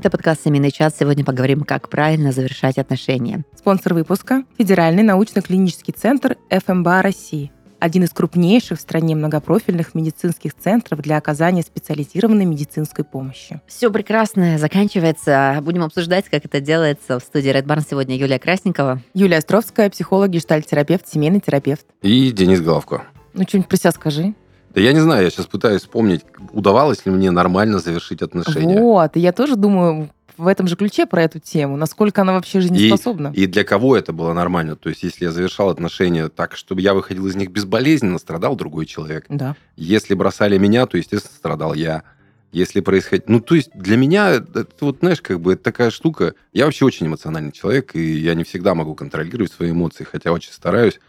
Это подкаст «Семейный час». Сегодня поговорим, как правильно завершать отношения. Спонсор выпуска – Федеральный научно-клинический центр ФМБА России один из крупнейших в стране многопрофильных медицинских центров для оказания специализированной медицинской помощи. Все прекрасно заканчивается. Будем обсуждать, как это делается. В студии Red Barn сегодня Юлия Красникова. Юлия Островская, психолог, гештальт-терапевт, семейный терапевт. И Денис Головко. Ну, что-нибудь про себя скажи. Да я не знаю, я сейчас пытаюсь вспомнить, удавалось ли мне нормально завершить отношения. Вот, и я тоже думаю, в этом же ключе про эту тему, насколько она вообще жизнеспособна. И, и для кого это было нормально? То есть, если я завершал отношения так, чтобы я выходил из них безболезненно, страдал другой человек. Да. Если бросали меня, то, естественно, страдал я. Если происходит... Ну, то есть, для меня, это вот, знаешь, как бы, это такая штука... Я вообще очень эмоциональный человек, и я не всегда могу контролировать свои эмоции, хотя очень стараюсь.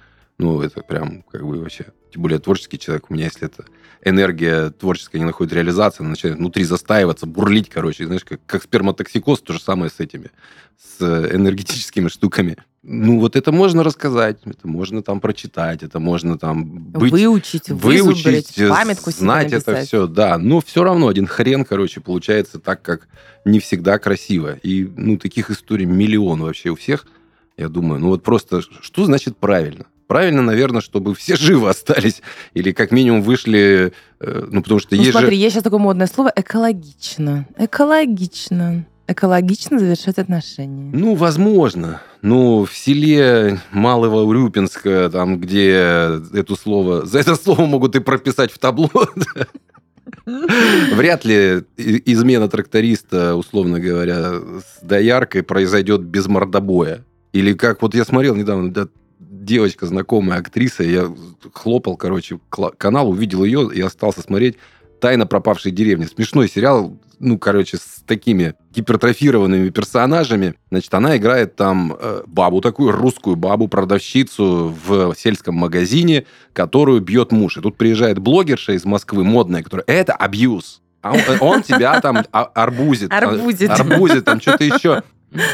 Ну, это прям, как бы, вообще тем более творческий человек, у меня если это энергия творческая не находит реализации, она начинает внутри застаиваться, бурлить, короче, знаешь, как, как сперматоксикоз, то же самое с этими, с энергетическими штуками. Ну, вот это можно рассказать, это можно там прочитать, это можно там быть... Выучить, выучить, памятку знать это все, да. Но все равно один хрен, короче, получается так, как не всегда красиво. И, ну, таких историй миллион вообще у всех. Я думаю, ну вот просто, что значит правильно? Правильно, наверное, чтобы все живы остались. Или как минимум вышли... Э, ну, потому что ну, есть смотри, же... есть сейчас такое модное слово «экологично». Экологично. Экологично завершать отношения. Ну, возможно. Ну, в селе Малого Урюпинска, там, где это слово... За это слово могут и прописать в табло. Вряд ли измена тракториста, условно говоря, с дояркой произойдет без мордобоя. Или как вот я смотрел недавно, девочка, знакомая актриса, я хлопал, короче, канал, увидел ее и остался смотреть «Тайна пропавшей деревни». Смешной сериал, ну, короче, с такими гипертрофированными персонажами. Значит, она играет там э, бабу такую, русскую бабу, продавщицу в сельском магазине, которую бьет муж. И тут приезжает блогерша из Москвы, модная, которая... Это абьюз. А он, э, он тебя там а, арбузит. Арбузит. Арбузит, там что-то еще.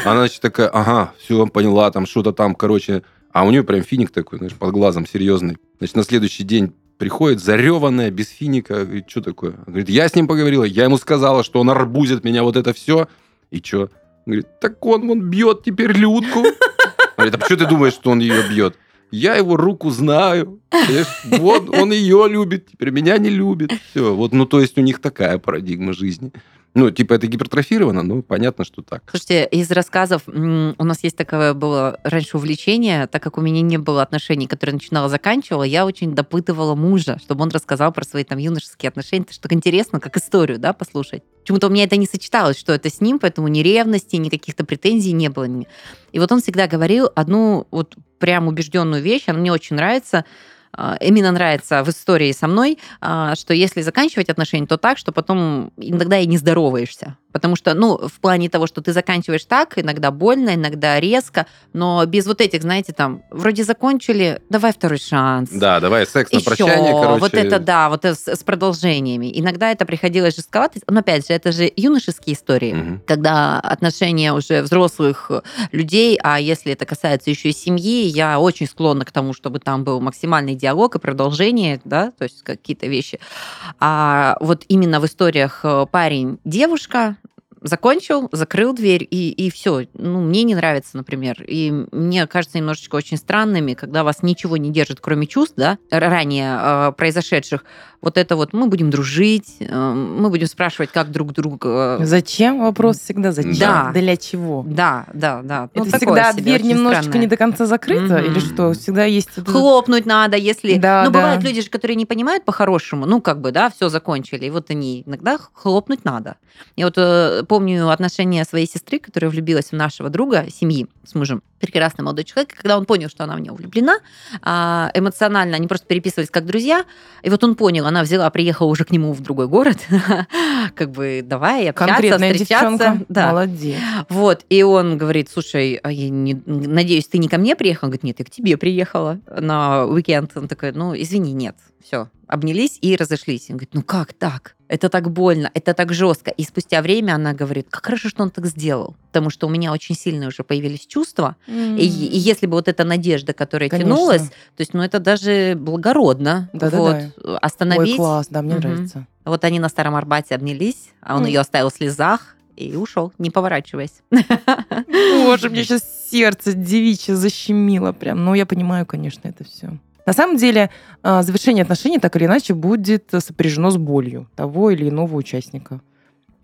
Она, значит, такая, ага, все, поняла, там что-то там, короче, а у нее прям финик такой, знаешь, под глазом серьезный. Значит, на следующий день приходит зареванная, без финика. Говорит, что такое? Говорит, я с ним поговорила, я ему сказала, что он арбузит меня, вот это все. И что? Говорит, так он, он бьет теперь Людку. Говорит, а почему ты думаешь, что он ее бьет? Я его руку знаю. Вот он ее любит, теперь меня не любит. Все. Вот, ну, то есть у них такая парадигма жизни. Ну, типа это гипертрофировано, ну, понятно, что так. Слушайте, из рассказов у нас есть такое было раньше увлечение, так как у меня не было отношений, которые начинала, заканчивала, я очень допытывала мужа, чтобы он рассказал про свои там юношеские отношения. Это интересно, как историю, да, послушать. Почему-то у меня это не сочеталось, что это с ним, поэтому ни ревности, ни каких-то претензий не было. И вот он всегда говорил одну вот прям убежденную вещь, она мне очень нравится, именно нравится в истории со мной, а, что если заканчивать отношения, то так, что потом иногда и не здороваешься. Потому что, ну, в плане того, что ты заканчиваешь так, иногда больно, иногда резко, но без вот этих, знаете, там, вроде закончили, давай второй шанс. Да, давай секс на Еще, прощание, короче. Вот это, да, вот с, с продолжениями. Иногда это приходилось жестковато, но опять же, это же юношеские истории, угу. когда отношения уже взрослых людей, а если это касается еще и семьи, я очень склонна к тому, чтобы там был максимальный диалог и продолжение, да, то есть какие-то вещи. А вот именно в историях э, парень-девушка, закончил, закрыл дверь, и, и все. Ну, мне не нравится, например. И мне кажется немножечко очень странными, когда вас ничего не держит, кроме чувств, да, ранее э, произошедших. Вот это вот мы будем дружить, э, мы будем спрашивать, как друг друга. Зачем? Вопрос всегда зачем? Да. Для чего? Да, да, да. Ну, это всегда дверь немножечко странное. не до конца закрыта, mm-hmm. или что? Всегда есть... Хлопнуть надо, если... Да, ну, да. бывают люди же, которые не понимают по-хорошему, ну, как бы, да, все закончили, и вот они иногда хлопнуть надо. Я вот э, помню отношения своей сестры, которая влюбилась в нашего друга, семьи с мужем. Прекрасный молодой человек. Когда он понял, что она в него влюблена, а, эмоционально они просто переписывались как друзья. И вот он понял, она взяла, приехала уже к нему в другой город. как бы давай общаться, Конкретная встречаться. Девчонка. Да. Молодец. Вот. И он говорит, слушай, а я не... надеюсь, ты не ко мне приехал? Он говорит, нет, я к тебе приехала на уикенд. Он такой, ну, извини, нет, все, обнялись и разошлись. Он говорит, ну как так? Это так больно, это так жестко. И спустя время она говорит, как хорошо, что он так сделал. Потому что у меня очень сильные уже появились чувства. Mm. И, и если бы вот эта надежда, которая Конечно. тянулась, то есть, ну, это даже благородно. Да, вот, да, да. Остановить. Ой, класс, да, мне угу. нравится. Вот они на Старом Арбате обнялись, а он mm. ее оставил в слезах И ушел, не поворачиваясь. Боже, мне сейчас сердце девичье защемило прям. Ну, я понимаю, конечно, это все. На самом деле, а, завершение отношений так или иначе будет сопряжено с болью того или иного участника.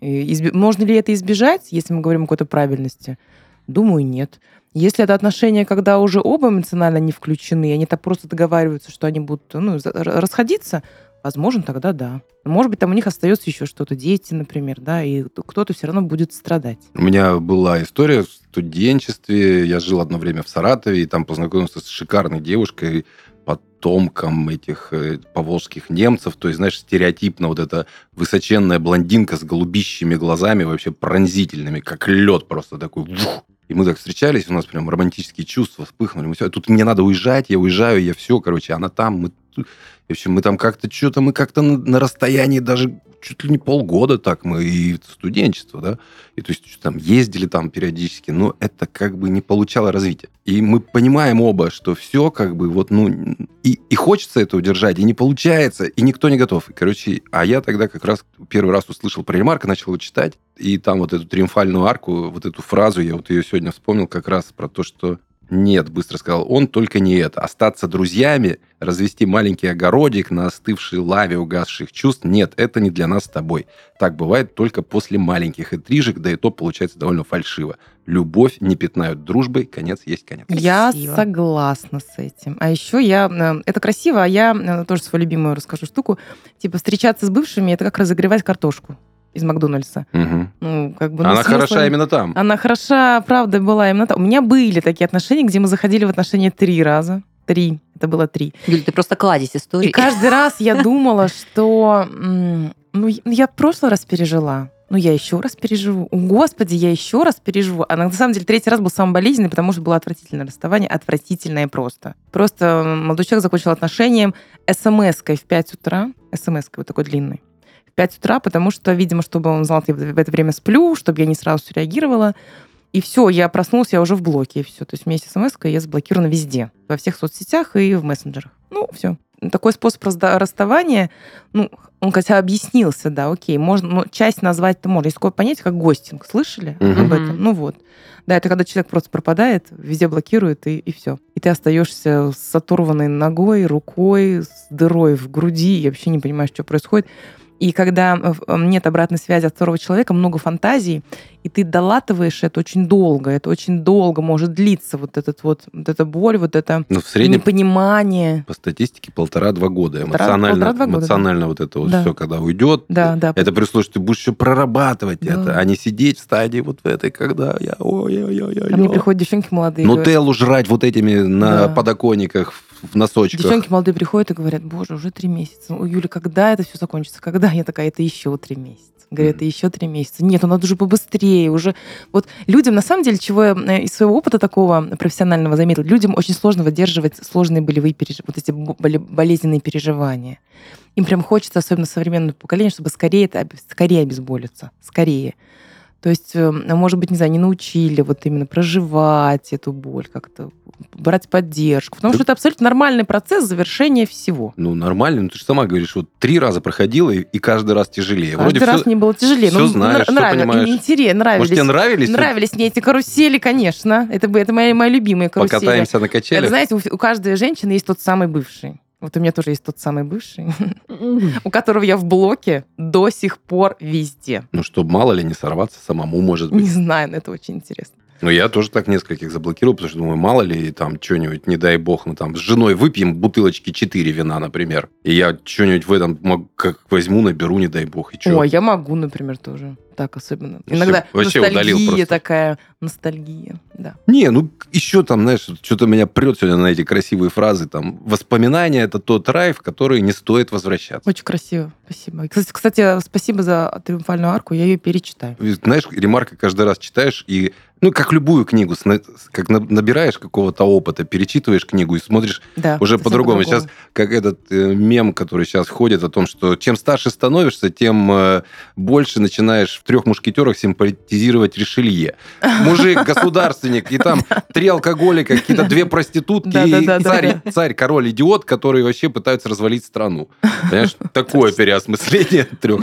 Изби... Можно ли это избежать, если мы говорим о какой-то правильности? Думаю, нет. Если это отношения, когда уже оба эмоционально не включены, они так просто договариваются, что они будут ну, расходиться, возможно, тогда да. Может быть, там у них остается еще что-то, дети, например, да, и кто-то все равно будет страдать. У меня была история в студенчестве. Я жил одно время в Саратове, и там познакомился с шикарной девушкой, потомком этих э, поволжских немцев. То есть, знаешь, стереотипно вот эта высоченная блондинка с голубищими глазами, вообще пронзительными, как лед просто такой. Вух, и мы так встречались, у нас прям романтические чувства вспыхнули. Мы все, тут мне надо уезжать, я уезжаю, я все, короче, она там, мы... В общем, мы там как-то что-то, мы как-то на, на расстоянии даже чуть ли не полгода так мы и студенчество, да, и то есть там ездили там периодически, но это как бы не получало развития. И мы понимаем оба, что все как бы вот, ну, и, и хочется это удержать, и не получается, и никто не готов. И, короче, а я тогда как раз первый раз услышал про ремарка, начал его читать, и там вот эту триумфальную арку, вот эту фразу, я вот ее сегодня вспомнил как раз про то, что нет, быстро сказал он, только не это. Остаться друзьями, развести маленький огородик на остывшей лаве угасших чувств, нет, это не для нас с тобой. Так бывает только после маленьких интрижек, да и то получается довольно фальшиво. Любовь не пятнают дружбой, конец есть конец. Я согласна с этим. А еще я... Э, это красиво, а я э, тоже свою любимую расскажу штуку. Типа встречаться с бывшими, это как разогревать картошку из Макдональдса. Угу. Ну, как бы, ну, Она смысла... хороша именно там. Она хороша, правда, была именно там. У меня были такие отношения, где мы заходили в отношения три раза. Три. Это было три. Юль, ты просто кладезь истории. И каждый раз я думала, что... Ну, я в прошлый раз пережила. Ну, я еще раз переживу. О, Господи, я еще раз переживу. А на самом деле третий раз был самый болезненный, потому что было отвратительное расставание. Отвратительное просто. Просто молодой человек закончил отношением смс-кой в 5 утра. смс-кой вот такой длинной. 5 утра, потому что, видимо, чтобы он знал, что я в это время сплю, чтобы я не сразу реагировала. И все, я проснулась, я уже в блоке, и все. То есть вместе с смс я заблокирована везде. Во всех соцсетях и в мессенджерах. Ну, все. Такой способ расставания, ну, он хотя объяснился, да, окей, можно, ну, часть назвать-то можно. Есть такое понятие, как гостинг. Слышали угу. об этом? Ну вот. Да, это когда человек просто пропадает, везде блокирует, и, и все. И ты остаешься с оторванной ногой, рукой, с дырой в груди, и вообще не понимаешь, что происходит. И когда э, э, нет обратной связи от второго человека, много фантазий, и ты долатываешь это очень долго, это очень долго может длиться, вот, этот вот, вот эта боль, вот это Но ну, в среднем, непонимание. По статистике полтора-два года. Эмоционально, полтора, года, эмоционально да. вот это вот да. все, когда уйдет, да, да. это при что ты будешь еще прорабатывать да. это, а не сидеть в стадии вот в этой, когда я... Ой-ой-ой. А мне приходят девчонки молодые. Нутеллу жрать вот этими на да. подоконниках в носочках. Девчонки молодые приходят и говорят, боже, уже три месяца. У Юли, когда это все закончится? Когда? Я такая, это еще три месяца. Говорят, это еще три месяца. Нет, ну надо уже побыстрее. Уже вот людям, на самом деле, чего я из своего опыта такого профессионального заметила, людям очень сложно выдерживать сложные болевые переж... вот эти болезненные переживания. Им прям хочется, особенно современное поколение, чтобы скорее это скорее обезболиться, скорее. То есть, э, может быть, не знаю, не научили вот именно проживать эту боль как-то, брать поддержку. Потому да. что это абсолютно нормальный процесс завершения всего. Ну, нормально. Ну, ты же сама говоришь, вот три раза проходила, и, и каждый раз тяжелее. Каждый Вроде раз все, не было тяжелее. Все ну, знаешь, нрав... все понимаешь. Интересно, нравились. Может, тебе нравились? Нравились мне эти карусели, конечно. Это, это мои, мои любимые карусели. Покатаемся на качелях? Это, знаете, у, у каждой женщины есть тот самый бывший. Вот у меня тоже есть тот самый бывший, у которого я в блоке до сих пор везде. Ну, чтобы мало ли не сорваться самому, может быть. Не знаю, но это очень интересно. Ну, я тоже так нескольких заблокировал, потому что думаю, мало ли там что-нибудь, не дай бог, мы там с женой выпьем бутылочки 4 вина, например. И я что-нибудь в этом как возьму, наберу, не дай бог. И что? О, я могу, например, тоже. Так особенно. Иногда вообще ностальгия удалил просто. такая, ностальгия, да. Не, ну еще там, знаешь, что-то меня прет сегодня на эти красивые фразы. Там, воспоминания – это тот рай, в который не стоит возвращаться. Очень красиво, спасибо. Кстати, кстати, спасибо за триумфальную арку, я ее перечитаю. Знаешь, ремарка каждый раз читаешь, и ну, как любую книгу, как набираешь какого-то опыта, перечитываешь книгу и смотришь да, уже по-другому. По сейчас, как этот э, мем, который сейчас ходит о том, что чем старше становишься, тем э, больше начинаешь трех мушкетерах симпатизировать Ришелье. Мужик, государственник, и там три алкоголика, какие-то две проститутки, и царь, царь, король, идиот, которые вообще пытаются развалить страну. Понимаешь, такое переосмысление трех.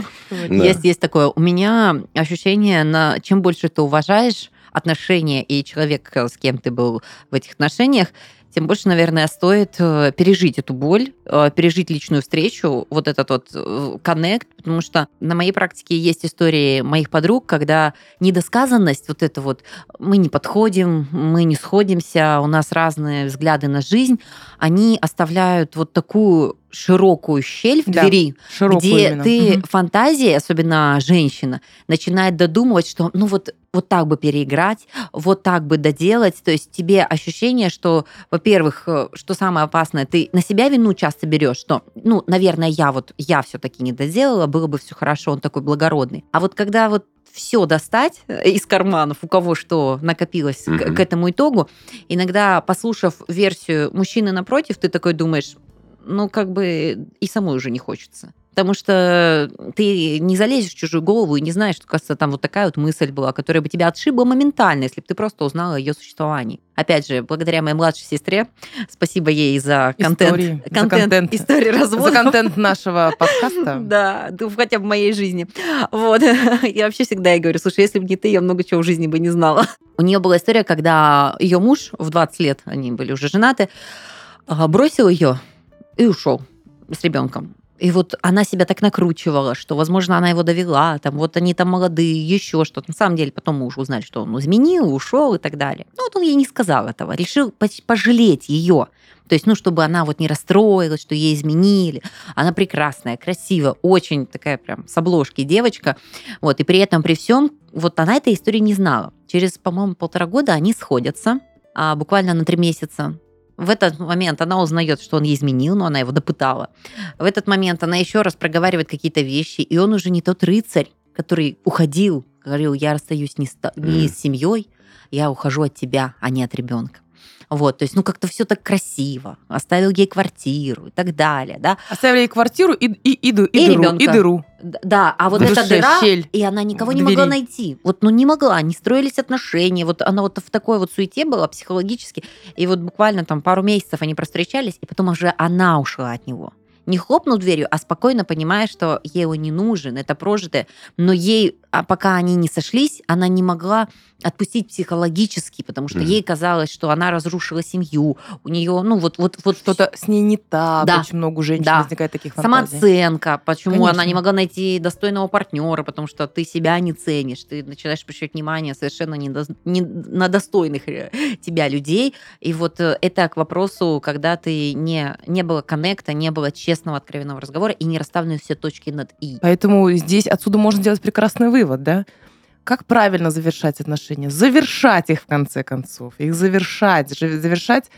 Есть, есть такое. У меня ощущение, на чем больше ты уважаешь отношения и человека, с кем ты был в этих отношениях, тем больше, наверное, стоит э, пережить эту боль, э, пережить личную встречу, вот этот вот э, коннект, потому что на моей практике есть истории моих подруг, когда недосказанность, вот это вот, мы не подходим, мы не сходимся, у нас разные взгляды на жизнь, они оставляют вот такую широкую щель в Да. двери, где именно. ты Мгм. фантазии, особенно женщина, начинает додумывать, что ну вот, вот так бы переиграть, вот так бы доделать. То есть тебе ощущение, что, во-первых, э, что самое опасное, ты на себя вину часто берешь, что, ну, наверное, я вот, я все-таки не доделала, было бы все хорошо, он такой благородный. А вот когда вот все достать э, из карманов, у кого что накопилось к, Мгм. к этому итогу, иногда, послушав версию мужчины напротив, ты такой думаешь, ну, как бы и самой уже не хочется. Потому что ты не залезешь в чужую голову и не знаешь, что, кажется, там вот такая вот мысль была, которая бы тебя отшибла моментально, если бы ты просто узнала о ее существовании. Опять же, благодаря моей младшей сестре, спасибо ей за контент, Истории, за контент. истории развода. За контент нашего подкаста. Да, ну, хотя бы в моей жизни. Вот. Я вообще всегда ей говорю, слушай, если бы не ты, я много чего в жизни бы не знала. У нее была история, когда ее муж в 20 лет, они были уже женаты, а, бросил ее и ушел с ребенком. И вот она себя так накручивала, что, возможно, она его довела, там, вот они там молодые, еще что-то. На самом деле, потом мы уже узнали, что он изменил, ушел и так далее. Ну, вот он ей не сказал этого, решил пожалеть ее. То есть, ну, чтобы она вот не расстроилась, что ей изменили. Она прекрасная, красивая, очень такая прям с обложки девочка. Вот, и при этом, при всем, вот она этой истории не знала. Через, по-моему, полтора года они сходятся, а, буквально на три месяца. В этот момент она узнает, что он ей изменил, но она его допытала. В этот момент она еще раз проговаривает какие-то вещи, и он уже не тот рыцарь, который уходил, говорил, я расстаюсь не с, не Мгм. с семьей, я ухожу от тебя, а не от ребенка. Вот, то есть, ну, как-то все так красиво. Оставил ей квартиру и так далее, да. Оставили ей квартиру и, и, и, и И дыру. ребенка. И дыру. Да, а вот В эта душе дыра, щель и она никого не могла найти. Вот, ну, не могла, не строились отношения. Вот она вот в такой вот суете была психологически. И вот буквально там пару месяцев они простречались, и потом уже она ушла от него. Не хлопнул дверью, а спокойно понимая, что ей он не нужен, это прожитое. Но ей, а пока они не сошлись, она не могла отпустить психологически, потому что Мгм. ей казалось, что она разрушила семью. У нее, ну, вот, вот, вот Что-то с ней не так. Да. Очень много у женщин Да. возникает таких фантазий. Самооценка, почему она Конечно. не могла найти достойного партнера, потому что ты себя не ценишь, ты начинаешь обращать внимание совершенно не, до- не на достойных э, тебя людей. И вот э, это к вопросу, когда ты не, не было коннекта, не было честного, откровенного разговора и не расставлены все точки над «и». Поэтому здесь отсюда можно сделать прекрасный вывод, да? Как правильно завершать отношения? Завершать их в конце концов. Их завершать. Завершать,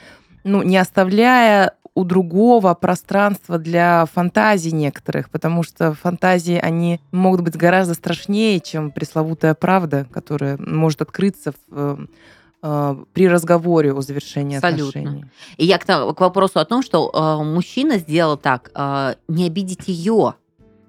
ну, не оставляя у другого пространства для фантазий некоторых, потому что фантазии, они могут быть гораздо страшнее, чем пресловутая правда, которая может открыться в, э, при разговоре о завершении Абсолютно. отношений. И я к, к вопросу о том, что э, мужчина сделал так, э, не обидеть ее.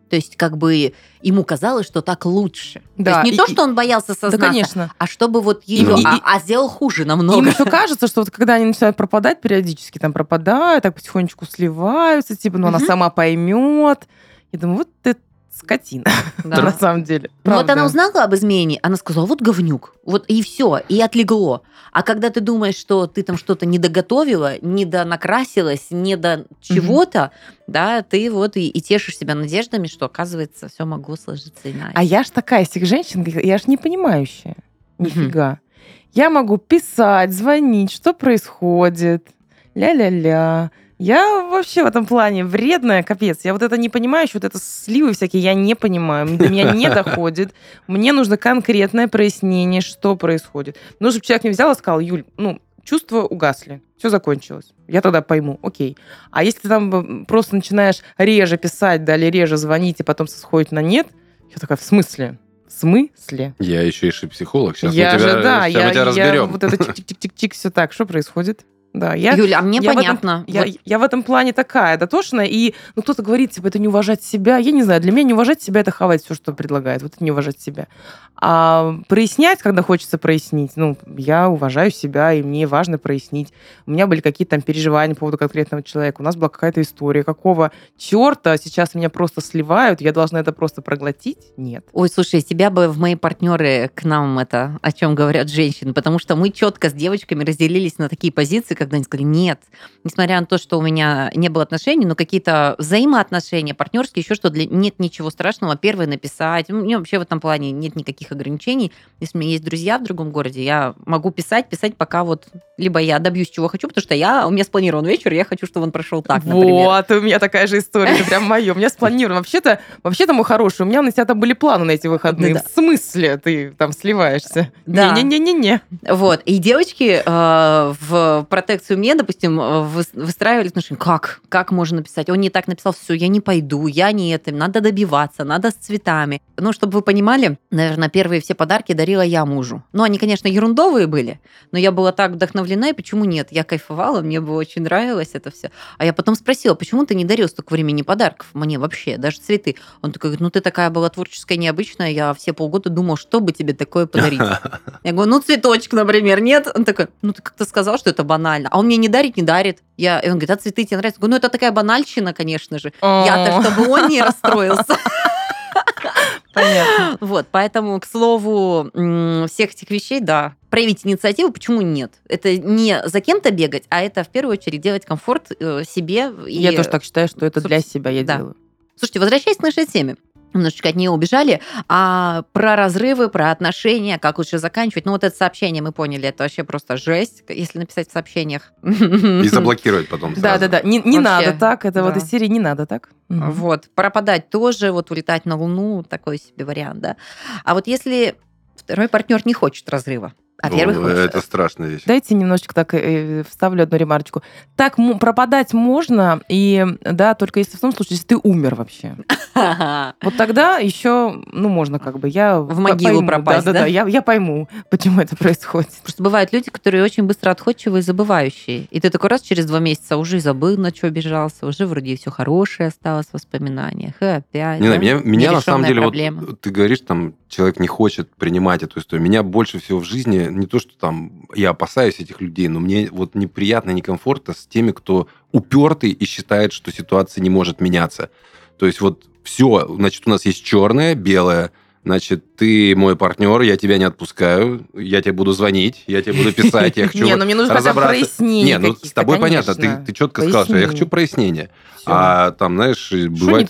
То есть как бы ему казалось, что так лучше. Да, то есть не и- то, что он боялся Да, сознаться, конечно. а чтобы вот ее, И- и- а, а сделал хуже намного. Им еще кажется, что вот когда они начинают пропадать периодически, там пропадают, так потихонечку сливаются, типа, ну она сама поймет. Я думаю, вот ты скотина, Да. на самом деле. Ну, вот Правда. она узнала об измене, она сказала, вот говнюк, вот и все, и отлегло. А когда ты думаешь, что ты там что-то не доготовила, не до чего-то, да, ты вот и, и тешишь себя надеждами, что, оказывается, все могло сложиться иначе. А я ж такая из тех женщин, я ж не понимающая. Нифига. Я могу писать, звонить, что происходит. Ля-ля-ля. Я вообще в этом плане вредная, капец. Я вот это не понимаю, еще вот это сливы всякие, я не понимаю. До меня не доходит. Мне нужно конкретное прояснение, что происходит. Ну, чтобы человек не взял и сказал, Юль, ну, чувства угасли, все закончилось. Я тогда пойму, окей. А если ты там просто начинаешь реже писать, да, или реже звонить, и потом сходит на нет, я такая, в смысле? В смысле? Я еще и психолог. Сейчас я мы тебя, же, да, щас я, мы тебя я разберем. вот это чик-чик-чик-чик, все так, что происходит? Да, я, Юля, а мне я в этом- понятно. я, Вот я в этом плане такая дотошная, и ну, кто-то говорит, типа, это не уважать себя. Я не знаю, для меня не уважать себя, это хавать все, что предлагает. Вот это не уважать себя. А прояснять, когда хочется прояснить, ну, я уважаю себя, и мне важно прояснить. У меня были какие-то там переживания по поводу конкретного человека. У нас была какая-то история. Какого черта сейчас меня просто сливают, я должна это просто проглотить? Нет. Ой, слушай, тебя бы в мои партнеры к нам это, о чем говорят женщины, потому что мы четко с девочками разделились на такие позиции, когда они сказали, нет, несмотря на то, что у меня не было отношений, но какие-то взаимоотношения, партнерские, еще что, для... нет ничего страшного, первое написать. У меня вообще в этом плане нет никаких ограничений. Если у меня есть друзья в другом городе, я могу писать, писать, пока вот либо я добьюсь, чего хочу, потому что я, у меня спланирован вечер, я хочу, чтобы он прошел так, например. Вот, у меня такая же история, это прям мое. У меня спланировано. Вообще-то, вообще-то, мой хороший, у меня на тебя там были планы на эти выходные. В смысле ты там сливаешься? Да. Не-не-не-не-не. Вот. И девочки э, в протекцию мне, допустим, э, выс- выстраивали отношения. Как? Как можно написать? Он не так написал, все, я не пойду, я не это, надо добиваться, надо с цветами. Ну, чтобы вы понимали, наверное, первые все подарки дарила я мужу. Ну, они, конечно, ерундовые были, но я была так вдохновлена, и почему нет? Я кайфовала, мне бы очень нравилось это все. А я потом спросила, почему ты не дарил столько времени подарков мне вообще, даже цветы? Он такой говорит, ну ты такая была творческая, необычная, я все полгода думал, что бы тебе такое подарить. Я говорю, ну цветочек, например, нет? Он такой, ну ты как-то сказал, что это банально. А он мне не дарит, не дарит. Я, и он говорит, а цветы тебе нравятся? Я говорю, ну это такая банальщина, конечно же. Я-то, О, чтобы он не расстроился. Понятно. Вот, поэтому, к слову, всех этих вещей, да, проявить инициативу, почему нет? Это не за кем-то бегать, а это в первую очередь делать комфорт э, себе. и- Я тоже так считаю, что это для себя я да. делаю. Слушайте, возвращаясь к нашей теме, немножечко от нее убежали, а про разрывы, про отношения, как лучше заканчивать. Ну, вот это сообщение мы поняли, это вообще просто жесть, если написать в сообщениях. И заблокировать потом сразу. Да-да-да, не, не Вообще, надо так, это вот да. из серии не надо так. Вот, пропадать тоже, вот улетать на Луну, такой себе вариант, да. А вот если второй партнер не хочет разрыва, а Ну. Это страшная вещь. Дайте немножечко так э, вставлю одну ремарочку. Так м- пропадать можно, и да, только если в том случае, если ты умер вообще. Вот тогда еще, ну, можно как бы. Я В могилу пойму, пропасть, да? да? Да, я, я пойму, почему это происходит. Просто бывают люди, которые очень быстро отходчивые и забывающие. И ты такой раз через два месяца уже забыл, на что обижался, уже вроде все хорошее осталось в воспоминаниях. И опять. Не да? знаю, меня, меня на самом деле, проблема. вот ты говоришь, там, человек не хочет принимать эту историю. Меня больше всего в жизни, не то, что там я опасаюсь этих людей, но мне вот неприятно, некомфортно с теми, кто упертый и считает, что ситуация не может меняться. То есть вот все, значит, у нас есть черное, белое, значит, ты мой партнер, я тебя не отпускаю, я тебе буду звонить, я тебе буду писать, я хочу Не, ну мне нужно хотя бы разобраться. прояснений Не, ну с тобой понятно, ты, ты четко сказал, что я хочу прояснения. Всё. А там, знаешь,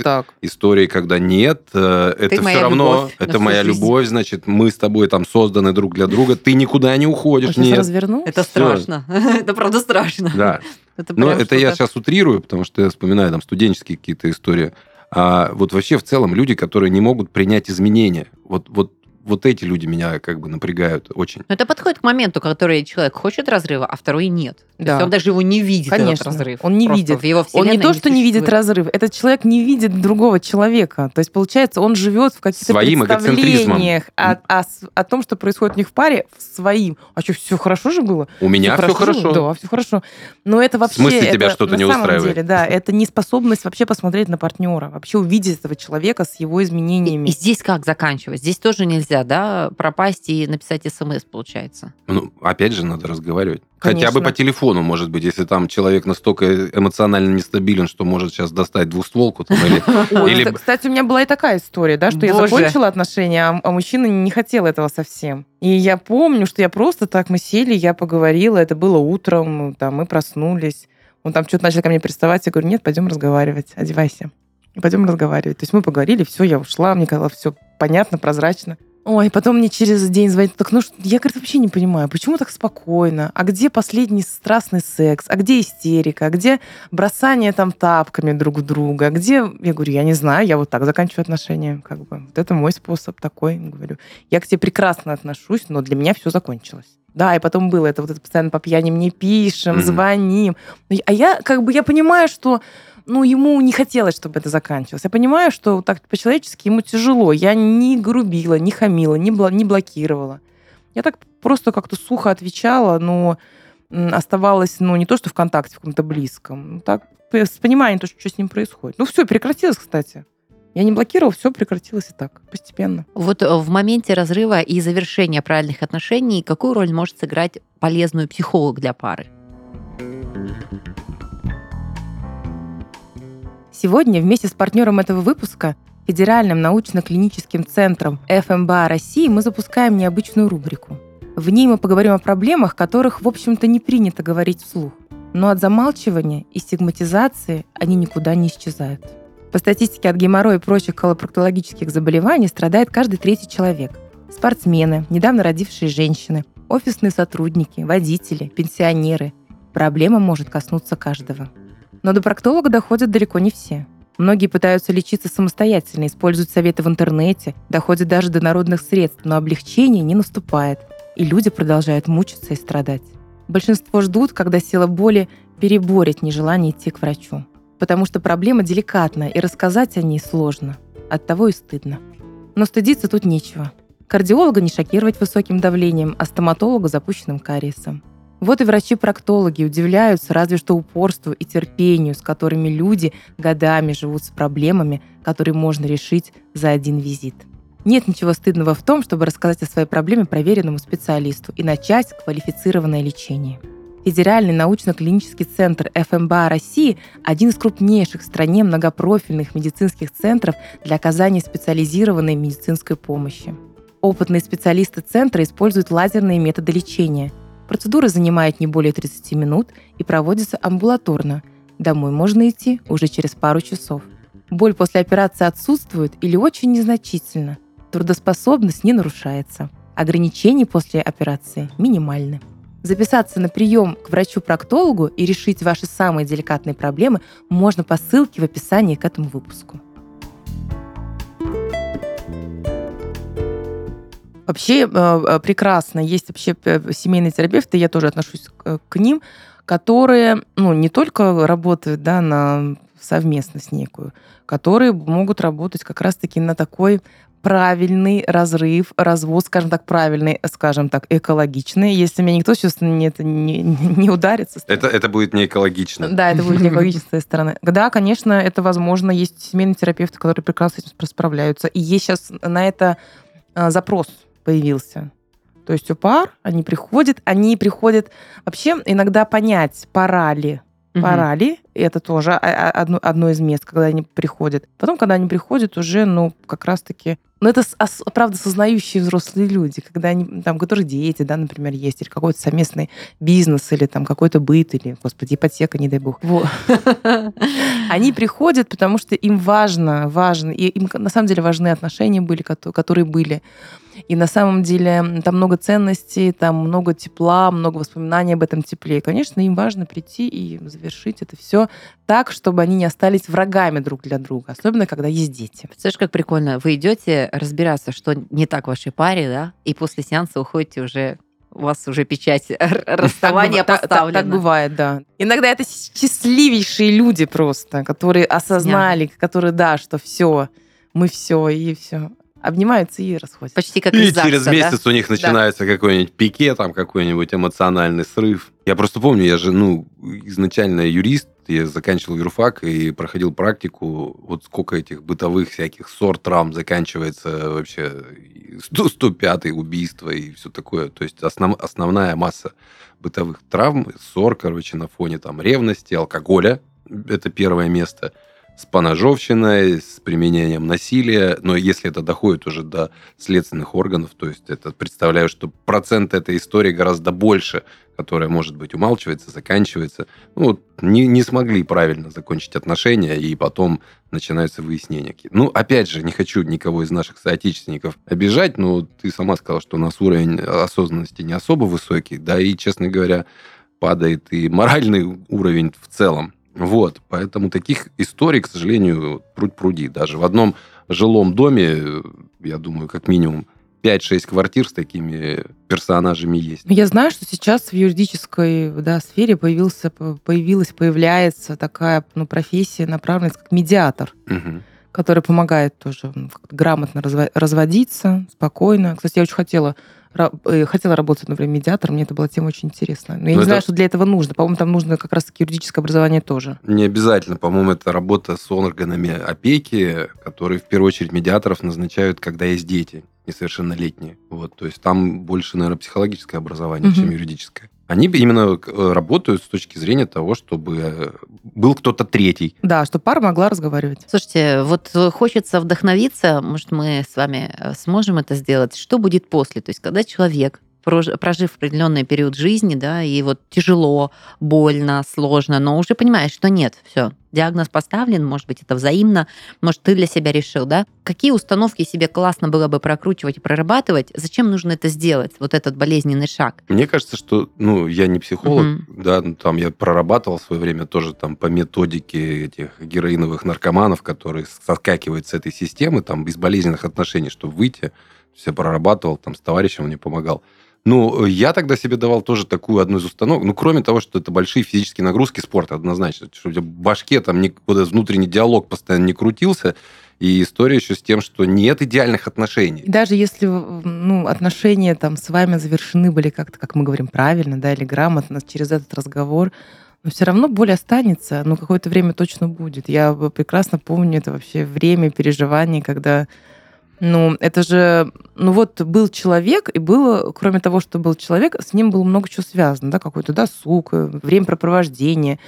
так? истории, когда нет, э, это все равно, это моя любовь, значит, мы с тобой там созданы друг для друга, ты никуда не уходишь, нет. развернул? Это страшно. Это правда страшно. Да. Это Но это я сейчас утрирую, потому что я вспоминаю там студенческие какие-то истории. А вот вообще в целом люди, которые не могут принять изменения, вот, вот, вот эти люди меня как бы напрягают очень. Но это подходит к моменту, который человек хочет разрыва, а второй нет. То Да. есть он даже его не видит, этот Конечно. разрыв. Он не Просто видит. В его Он не то, что не видит разрыв, этот человек не видит другого человека. То есть, получается, он живет в каких-то Своим представлениях о, о о том, что происходит у них в паре, в своим. А что, все хорошо же было? У меня все же? хорошо. Да, все хорошо. Но это вообще... смысле это тебя что-то не самом устраивает? деле, да, это неспособность вообще посмотреть на партнера, вообще увидеть этого человека с его изменениями. И здесь как заканчивать? Здесь тоже нельзя, да, пропасть и написать смс, получается. Ну, опять же, надо разговаривать. Хотя бы Конечно. по телефону, может быть, если там человек настолько эмоционально нестабилен, что может сейчас достать двустволку там, или Ой, Или- ста- Кстати, у меня была и такая история, да, что я закончила отношения, а, а мужчина не хотел этого совсем. И я помню, что я просто так, мы сели, я поговорила, это было утром, там, мы проснулись. Он там что-то начал ко мне приставать, я говорю, нет, пойдем разговаривать, одевайся. Пойдем разговаривать. То есть мы поговорили, все, я ушла, мне казалось, все понятно, прозрачно. Ой, потом мне через день звонит, так, ну что, я, говорит, вообще не понимаю, почему так спокойно? А где последний страстный секс? А где истерика? А где бросание там тапками друг друга? А Где, я говорю, я не знаю, я вот так заканчиваю отношения, как бы. Вот это мой способ такой, говорю. Я к тебе прекрасно отношусь, но для меня все закончилось. Да, и потом было это вот это постоянно по пьяням не пишем, Мгм. звоним. Ну, А я как бы я понимаю, что ну, ему не хотелось, чтобы это заканчивалось. Я понимаю, что так по-человечески ему тяжело. Я не грубила, не хамила, не, бла- не блокировала. Я так просто как-то сухо отвечала, но оставалась, ну, не то, что ВКонтакте, в каком-то близком, ну, так, с пониманием, то, что с ним происходит. Ну, все, прекратилось, кстати. Я не блокировал, все прекратилось и так, постепенно. Вот э, в моменте разрыва и завершения правильных отношений какую роль может сыграть полезную психолог для пары? Сегодня вместе с партнером этого выпуска, Федеральным научно-клиническим центром ФМБА России, мы запускаем необычную рубрику. В ней мы поговорим о проблемах, которых, в общем-то, не принято говорить вслух. Но от замалчивания и стигматизации они никуда не исчезают. По статистике от геморроя и прочих колопроктологических заболеваний страдает каждый третий человек. Спортсмены, недавно родившие женщины, офисные сотрудники, водители, пенсионеры. Проблема может коснуться каждого. Но до проктолога доходят далеко не все. Многие пытаются лечиться самостоятельно, используют советы в интернете, доходят даже до народных средств, но облегчение не наступает, и люди продолжают мучиться и страдать. Большинство ждут, когда сила боли переборет нежелание идти к врачу потому что проблема деликатная, и рассказать о ней сложно. Оттого и стыдно. Но стыдиться тут нечего. Кардиолога не шокировать высоким давлением, а стоматолога запущенным кариесом. Вот и врачи-проктологи удивляются разве что упорству и терпению, с которыми люди годами живут с проблемами, которые можно решить за один визит. Нет ничего стыдного в том, чтобы рассказать о своей проблеме проверенному специалисту и начать квалифицированное лечение. Федеральный научно-клинический центр ФМБА России – один из крупнейших в стране многопрофильных медицинских центров для оказания специализированной медицинской помощи. Опытные специалисты центра используют лазерные методы лечения. Процедура занимает не более 30 минут и проводится амбулаторно. Домой можно идти уже через пару часов. Боль после операции отсутствует или очень незначительно. Трудоспособность не нарушается. Ограничения после операции минимальны. Записаться на прием к врачу-проктологу и решить ваши самые деликатные проблемы можно по ссылке в описании к этому выпуску. Вообще э, э, прекрасно. Есть вообще э, семейные терапевты, я тоже отношусь к ним, которые ну, не только работают да, на совместность некую, которые могут работать как раз-таки на такой правильный разрыв, развод, скажем так, правильный, скажем так, экологичный. Если меня никто не, это не, не ударится. Это, это будет не экологично. Да, это будет не экологично с твоей стороны. Да, конечно, это возможно. Есть семейные терапевты, которые прекрасно с этим справляются. И есть сейчас на это а, запрос появился. То есть у пар они приходят, они приходят вообще иногда понять, пора ли пора ли, это тоже одно, одно из мест, когда они приходят. Потом, когда они приходят, уже, ну, как раз-таки но это, правда, сознающие взрослые люди, когда они, там, у которых дети, да, например, есть, или какой-то совместный бизнес, или там какой-то быт, или, господи, ипотека, не дай бог. Они приходят, потому что им важно, важно, и им на самом деле важны отношения были, которые были. И на самом деле там много ценностей, там много тепла, много воспоминаний об этом тепле. И, конечно, им важно прийти и завершить это все так, чтобы они не остались врагами друг для друга, особенно когда есть дети. Представляешь, как прикольно. Вы идете разбираться, что не так в вашей паре, да, и после сеанса уходите уже у вас уже печать расставания так, поставлена. Так, так, так бывает, да. Иногда это счастливейшие люди просто, которые осознали, Сняли. которые, да, что все, мы все, и все обнимаются и расходятся. Почти как и из ЗАГСа, через месяц да? у них начинается да. какой-нибудь пике, там какой-нибудь эмоциональный срыв. Я просто помню, я же, ну, изначально юрист, я заканчивал юрфак и проходил практику. Вот сколько этих бытовых всяких ссор, травм заканчивается вообще 100, 105 убийство и все такое. То есть основ, основная масса бытовых травм, ссор, короче, на фоне там ревности, алкоголя. Это первое место – с поножовщиной, с применением насилия, но если это доходит уже до следственных органов, то есть это представляю, что процент этой истории гораздо больше, которая, может быть, умалчивается, заканчивается. Ну, вот не, не смогли правильно закончить отношения, и потом начинаются выяснения. Ну, опять же, не хочу никого из наших соотечественников обижать, но ты сама сказала, что у нас уровень осознанности не особо высокий, да, и, честно говоря, падает и моральный уровень в целом. Вот, поэтому таких историй, к сожалению, пруд пруди. Даже в одном жилом доме, я думаю, как минимум 5-6 квартир с такими персонажами есть. Я знаю, что сейчас в юридической да, сфере появился, появилась, появляется такая ну, профессия, направленная как медиатор. Угу который помогает тоже грамотно разво- разводиться, спокойно. Кстати, я очень хотела э, хотела работать одно время медиатором, мне это была тема очень интересная. Но я Но не это- знаю, что для этого нужно. По-моему, там нужно как раз-таки юридическое образование тоже. Не обязательно. По-моему, это работа с органами опеки, которые в первую очередь медиаторов назначают, когда есть дети несовершеннолетние. Вот, то есть там больше, наверное, психологическое образование, Мгм. чем юридическое. Они именно э, работают с точки зрения того, чтобы э, был кто-то третий. Да, чтобы пара могла разговаривать. Слушайте, вот э, хочется вдохновиться, может, мы с вами сможем это сделать. Что будет после? То есть, когда человек, прожив определенный период жизни, да, и вот тяжело, больно, сложно, но уже понимаешь, что нет, все, диагноз поставлен, может быть, это взаимно, может, ты для себя решил, да? Какие установки себе классно было бы прокручивать и прорабатывать? Зачем нужно это сделать, вот этот болезненный шаг? Мне кажется, что, ну, я не психолог, Мгм. да, ну, там я прорабатывал в свое время тоже там по методике этих героиновых наркоманов, которые соскакивают с этой системы, там, из болезненных отношений, чтобы выйти. Все прорабатывал, там, с товарищем мне помогал. Ну, я тогда себе давал тоже такую одну из установок. Ну, кроме того, что это большие физические нагрузки спорта, однозначно. Что у тебя в башке там не, вот этот внутренний диалог постоянно не крутился. И история еще с тем, что нет идеальных отношений. Даже если ну, отношения там с вами завершены были как-то, как мы говорим, правильно, да, или грамотно через этот разговор, но все равно боль останется, но какое-то время точно будет. Я прекрасно помню это вообще время переживаний, когда ну, это же, ну вот был человек, и было, кроме того, что был человек, с ним было много чего связано, да, какой-то досуг, э, времяпрепровождение,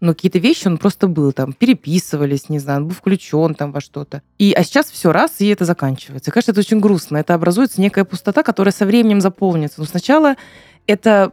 но какие-то вещи он просто был, там, переписывались, не знаю, он был включен там во что-то. И, а сейчас все раз, и это заканчивается. И, конечно, это очень грустно. Это образуется некая пустота, которая со временем заполнится. Но сначала это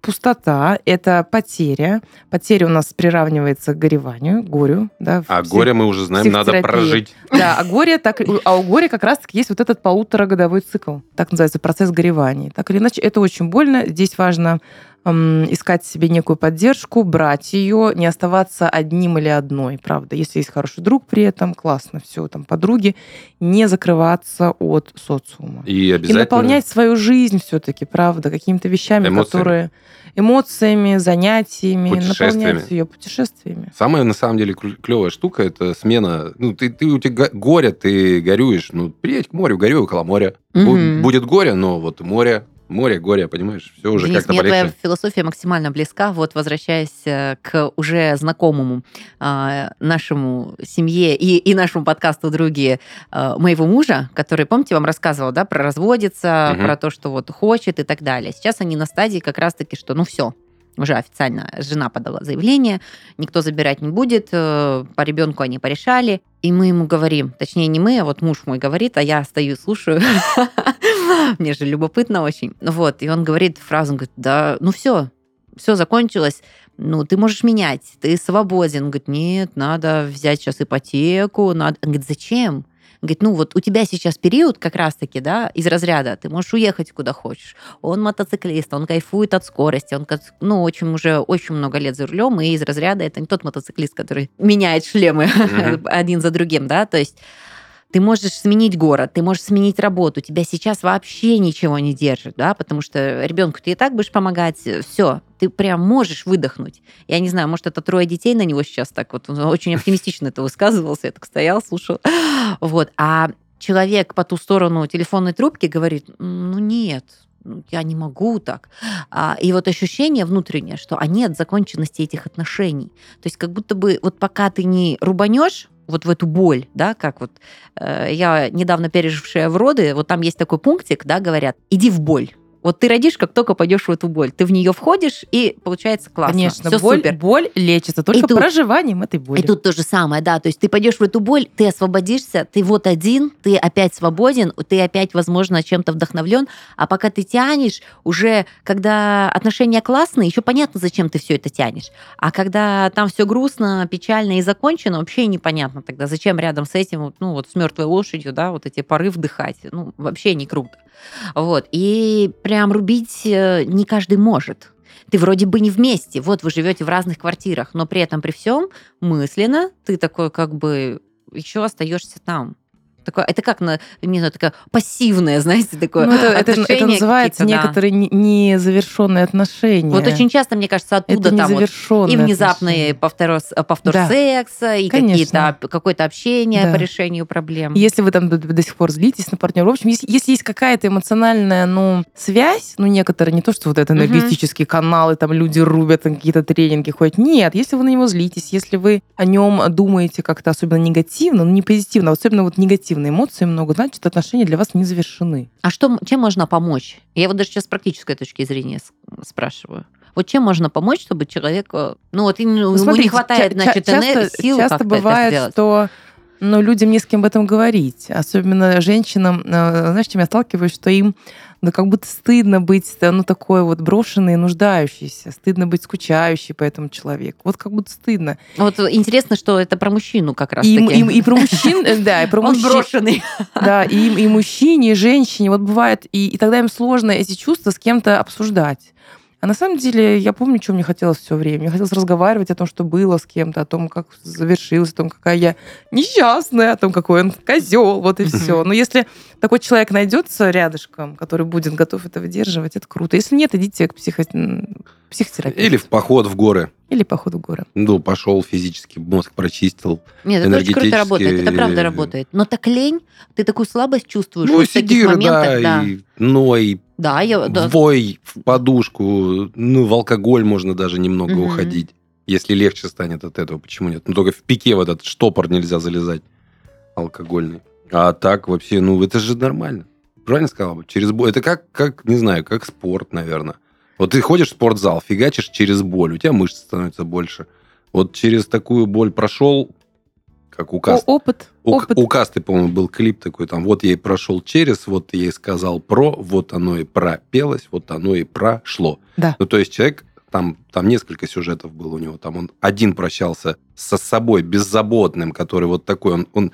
пустота, это потеря. Потеря у нас приравнивается к гореванию, горю. Да, А псих- горе мы уже знаем, надо прожить. Да, а горе, так, а у горя как раз-таки есть вот этот полуторагодовой цикл. Так называется процесс горевания. Так или иначе, это очень больно. Здесь важно искать себе некую поддержку, брать ее, не оставаться одним или одной, правда. Если есть хороший друг при этом, классно, все, там, подруги, не закрываться от социума. И И обязательно... наполнять свою жизнь все-таки, правда, какими-то вещами, Эмоциями. которые эмоциями, занятиями, наполнять ее путешествиями. Самая, на самом деле, клевая штука – это смена. Ну, ты, ты у тебя го- горе, ты горюешь. Ну, приедь к морю, горюй около моря. Мгм. Будет горе, но вот море, море, горе, понимаешь? Все уже как-то мне твоя полегче. философия максимально близка. Вот возвращаясь э, к уже знакомому а, нашему семье и, и нашему подкасту «Други» а, моего мужа, который, помните, вам рассказывал, да, про разводиться, Мгм. про то, что вот хочет и так далее. Сейчас они на стадии как раз-таки, что ну все, уже официально жена подала заявление, никто забирать не будет, э, по ребенку они порешали. И мы ему говорим, точнее не мы, а вот муж мой говорит, а я стою слушаю. Мне же любопытно очень. Вот, и он говорит фразу, он говорит, да, ну все, все закончилось, ну, ты можешь менять, ты свободен. Он говорит, нет, надо взять сейчас ипотеку, надо... Он говорит, зачем? Говорит, ну вот у тебя сейчас период как раз-таки, да, из разряда, ты можешь уехать куда хочешь. Он мотоциклист, он кайфует от скорости, он, ну, очень уже очень много лет за рулем, и из разряда это не тот мотоциклист, который меняет шлемы один за другим, да, то есть ты можешь сменить город, ты можешь сменить работу, тебя сейчас вообще ничего не держит, да, потому что ребенку ты и так будешь помогать, все, ты прям можешь выдохнуть. Я не знаю, может, это трое детей на него сейчас так вот, он очень оптимистично это высказывался, я так стоял, слушал. Вот, а человек по ту сторону телефонной трубки говорит, ну нет, ну, я не могу так. А, и вот ощущение внутреннее, что а нет законченности этих отношений. То есть как будто бы вот пока ты не рубанешь вот в эту боль, да, как вот э, я недавно пережившая в роды, вот там есть такой пунктик, да, говорят, иди в боль. Вот ты родишь, как только пойдешь в эту боль. Ты в нее входишь, и получается классно. Конечно, Всё боль, супер. боль лечится только тут- проживанием этой боли. И тут то же самое, да, то есть ты пойдешь в эту боль, ты освободишься, ты вот один, ты опять свободен, ты опять, возможно, чем-то вдохновлен, а пока ты тянешь, уже когда отношения классные, еще понятно, зачем ты все это тянешь. А когда там все грустно, печально и закончено, вообще непонятно тогда, зачем рядом с этим, ну вот с мертвой лошадью, да, вот эти пары вдыхать, ну вообще не круто. Вот, и прям рубить э, не каждый может. Ты вроде бы не вместе, вот вы живете в разных квартирах, но при этом при всем мысленно ты такой как бы еще остаешься там. Такое, это как, на, не знаю, такое пассивное, знаете, такое Ну, это, это, это называется да. некоторые не- незавершенные отношения. Вот очень часто, мне кажется, оттуда это там вот и внезапные повтор, повтор Да. секса, и какие-то какое-то общение Да. по решению проблем. Если вы там до, до сих пор злитесь на партнера, в общем, если, если есть какая-то эмоциональная, ну, связь, ну, некоторая, не то, что вот это энергетические каналы, там люди рубят, там какие-то тренинги ходят. Нет, если вы на него злитесь, если вы о нем думаете как-то особенно негативно, ну, не позитивно, а особенно вот негативные эмоции много, значит, отношения для вас не завершены. А что, чем можно помочь? Я вот даже сейчас с практической точки зрения спрашиваю. Вот чем можно помочь, чтобы человек, э, ну вот им- ему смотрите, не хватает, ча- значит, часто, энер- сил часто как-то бывает, это сделать. что ну, людям не с кем об этом говорить. Особенно женщинам, э, знаешь, чем я сталкиваюсь, что им ну, как будто стыдно быть, ну, такой вот брошенной и нуждающейся. Стыдно быть скучающей по этому человеку. Вот как будто стыдно. Вот интересно, что это про мужчину как раз И, таки. им- и, про мужчин, э, да, и про мужчин. брошенный. Да, и, и мужчине, и женщине. Вот бывает, и, и тогда им сложно эти чувства с кем-то обсуждать. А на самом деле, я помню, что мне хотелось все время. Мне хотелось разговаривать о том, что было с кем-то, о том, как завершилось, о том, какая я несчастная, о том, какой он козел, вот и все. Но если такой человек найдется рядышком, который будет готов это выдерживать, это круто. Если нет, идите к психо... психотерапевту. Или в поход в горы. Или поход в горы. Ну, пошел физически, мозг прочистил. Нет, это очень круто Энергетически- работает, это правда работает. Но так лень, ты такую слабость чувствуешь Ну, вот в таких сиди, моментах, да. да, и ной, Да, я, да. вой в подушку. Ну, в алкоголь можно даже немного Мгм. уходить. Если легче станет от этого, почему нет? Ну, только в пике в этот штопор нельзя залезать алкогольный. А так вообще, ну, это же нормально. Правильно сказал? Через боль. Это как, как, не знаю, как спорт, наверное. Вот ты ходишь в спортзал, фигачишь через боль, у тебя мышц становится больше. Вот через такую боль прошел, как у Каст. О- опыт. У, опыт. у Касты, по-моему, был клип такой, там, вот я и прошел через, вот я и сказал про, вот оно и пропелось, вот оно и прошло. Да. Ну, то есть человек, там, там несколько сюжетов было у него, там он один прощался со собой, беззаботным, который вот такой, он, он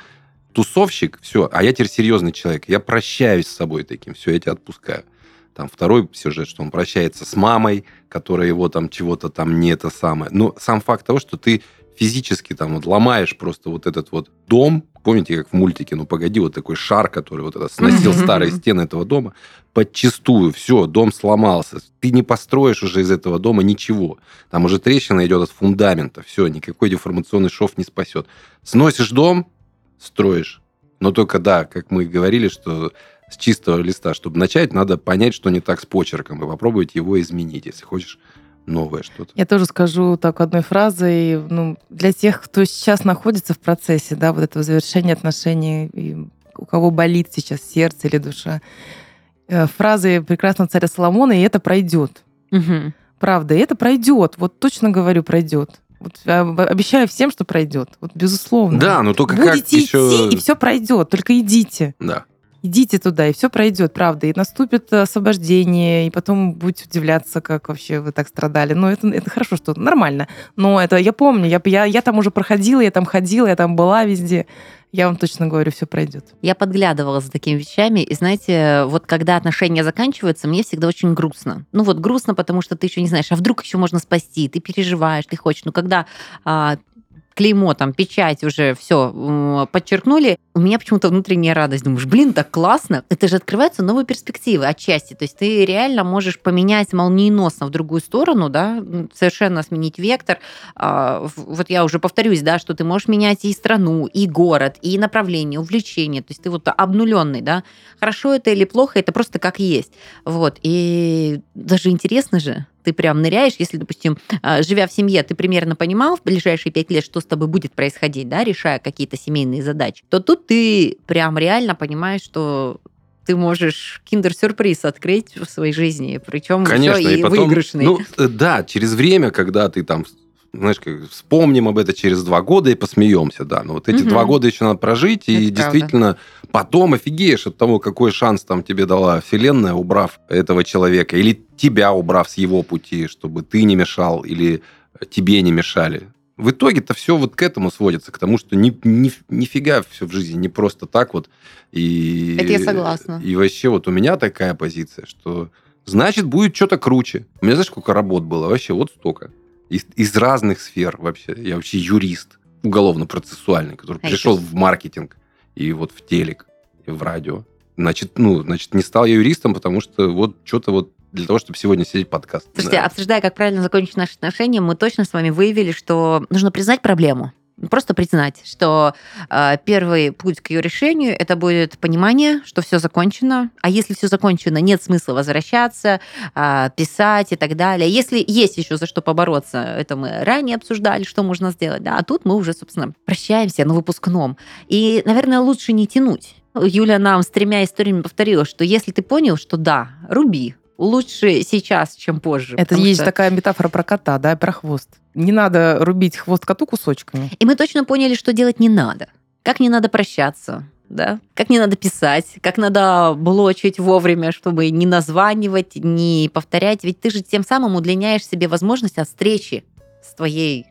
тусовщик, все, а я теперь серьезный человек, я прощаюсь с собой таким, все, я тебя отпускаю. Там второй сюжет, что он прощается с мамой, которая его там чего-то там не это самое. Но сам факт того, что ты физически там вот ломаешь просто вот этот вот дом, помните, как в мультике, ну погоди, вот такой шар, который вот это сносил старые стены этого дома, подчистую, все, дом сломался. Ты не построишь уже из этого дома ничего. Там уже трещина идет от фундамента, все, никакой деформационный шов не спасет. Сносишь дом, строишь. Но только, да, как мы говорили, что с чистого листа, чтобы начать, надо понять, что не так с почерком, и попробовать его изменить, если хочешь новое что-то. Я тоже скажу так одной фразой. Ну, для тех, кто сейчас находится в процессе, да, вот этого завершения отношений, и у кого болит сейчас сердце или душа, э, фразы прекрасного царя Соломона, и это пройдет. Мгм. Правда, и это пройдет. Вот точно говорю, пройдет. Вот, а, обещаю всем, что пройдет. Вот безусловно. Да, но только как Будете еще... идти, и все пройдет. Только идите. Да. Идите туда, и все пройдет, правда. И наступит освобождение, и потом будете удивляться, как вообще вы так страдали. Ну, это, это хорошо, что нормально. Но это я помню, я, я, я там уже проходила, я там ходила, я там была везде. Я вам точно говорю, все пройдет. Я подглядывала за такими вещами, и знаете, вот когда отношения заканчиваются, мне всегда очень грустно. Ну вот грустно, потому что ты еще не знаешь, а вдруг еще можно спасти, ты переживаешь, ты хочешь. Но когда а, клеймо, там, печать уже все подчеркнули, у меня почему-то внутренняя радость. Думаешь, блин, так классно. Это же открываются новые перспективы отчасти. То есть ты реально можешь поменять молниеносно в другую сторону, да, совершенно сменить вектор. А, Вот я уже повторюсь, да, что ты можешь менять и страну, и город, и направление, увлечение. То есть ты вот обнуленный, да. Хорошо это или плохо, это просто как есть. Вот. И даже интересно же, ты прям ныряешь, если, допустим, а, живя в семье, ты примерно понимал в ближайшие пять лет, что с тобой будет происходить, да, решая какие-то семейные задачи, то тут ты прям реально понимаешь, что ты можешь киндер-сюрприз открыть в своей жизни, причем Конечно, еще и, и потом... выигрышный. Ну, э, да, через время, когда ты там знаешь, как вспомним об этом через два года и посмеемся, да. Но вот эти Мгм. два года еще надо прожить, и Это правда. действительно потом офигеешь от того, какой шанс там тебе дала Вселенная, убрав этого человека, или тебя убрав с его пути, чтобы ты не мешал, или тебе не мешали. В итоге-то все вот к этому сводится, к тому, что ни, ни, нифига все в жизни не просто так вот. И, Это я согласна. И вообще вот у меня такая позиция, что значит будет что-то круче. У меня знаешь, сколько работ было? Вообще вот столько. Из, из разных сфер вообще. Я вообще юрист уголовно-процессуальный, который А пришел в маркетинг. и вот в телек, и в радио. Значит, ну, значит, не стал я юристом, потому что вот что-то вот для того, чтобы сегодня сидеть подкаст. Слушайте, Да. обсуждая, как правильно закончить наши отношения, мы точно с вами выявили, что нужно признать проблему. Просто признать, что э, первый путь к ее решению это будет понимание, что все закончено. А если все закончено, нет смысла возвращаться, э, писать и так далее. Если есть еще за что побороться, это мы ранее обсуждали, что можно сделать. Да? А тут мы уже, собственно, прощаемся на выпускном. И, наверное, лучше не тянуть. Юля нам с тремя историями повторила, что если ты понял, что да, руби, лучше сейчас, чем позже. Это есть что- такая метафора про кота, да, про хвост. Не надо рубить хвост коту кусочками. И мы точно поняли, что делать не надо. Как не надо прощаться, да? Как не надо писать, как надо блочить вовремя, чтобы не названивать, не повторять. Ведь ты же тем самым удлиняешь себе возможность от встречи с твоей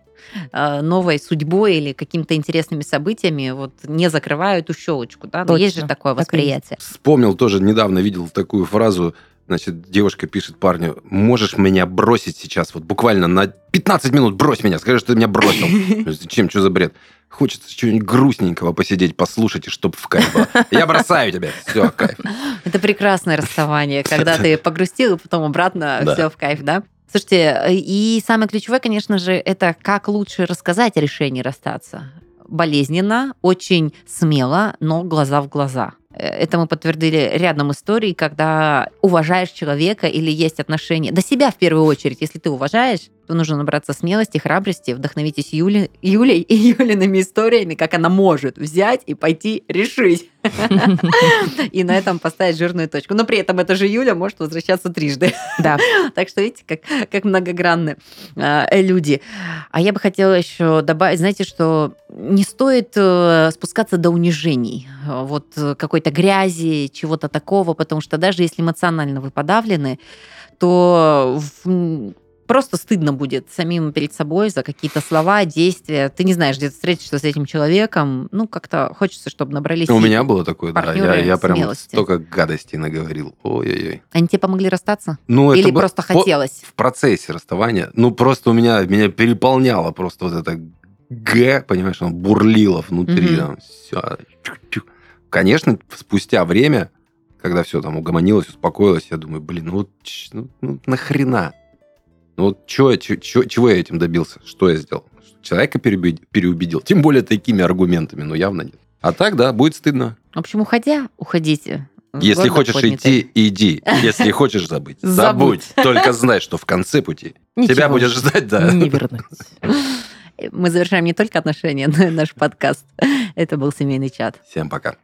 э, новой судьбой или какими-то интересными событиями, вот не закрывая эту щелочку, да? Но Точно. есть же такое Так восприятие. Вспомнил тоже, недавно видел такую фразу, значит, девушка пишет парню, можешь меня бросить сейчас, вот буквально на 15 минут брось меня, скажи, что ты меня бросил. Зачем, что за бред? Хочется чего-нибудь грустненького посидеть, послушать, и чтоб в кайф было. Я бросаю тебя. Все, кайф. Это прекрасное расставание, когда ты погрустил, и потом обратно все в кайф, да? Слушайте, и самое ключевое, конечно же, это как лучше рассказать о решении расстаться. Болезненно, очень смело, но глаза в глаза. Это мы подтвердили рядом историй, когда уважаешь человека или есть отношения. До себя в первую очередь. Если ты уважаешь, то нужно набраться смелости, храбрости, вдохновитесь Юли, Юлей и Юлиными историями, как она может взять и пойти решить. И на этом поставить жирную точку. Но при этом эта же Юля может возвращаться трижды. Да. Так что видите, как, как многогранны э, люди. А я бы хотела еще добавить, знаете, что не стоит э, спускаться до унижений, вот э, какой-то грязи, чего-то такого, потому что даже если эмоционально вы подавлены, то просто стыдно будет самим перед собой за какие-то слова, действия. Ты не знаешь, где ты встретишься с этим человеком. Ну, как-то хочется, чтобы набрались У меня было такое, да. Я, я прям смелости. столько гадостей наговорил. Ой-ой-ой. Они тебе помогли расстаться? Ну, Или это просто хотелось? в процессе расставания, ну, просто у меня, меня переполняло просто вот это Г, понимаешь, оно бурлило внутри. Мгм. Там. Чук-чук. Конечно, спустя время, когда все там угомонилось, успокоилось, я думаю, блин, ну, ну, ну нахрена? Ну, вот чё, чё- чё- чего я этим добился? Что я сделал? Человека переубедил. Тем более такими аргументами, но явно нет. А так, да, будет стыдно. В общем, уходя, уходите. Если хочешь идти, иди. Если хочешь забыть, Забудь. Только знай, что в конце пути Ничего тебя будет ждать, да. Не вернуть. Мы завершаем не только отношения, но и наш подкаст. Это был семейный чат. Всем пока.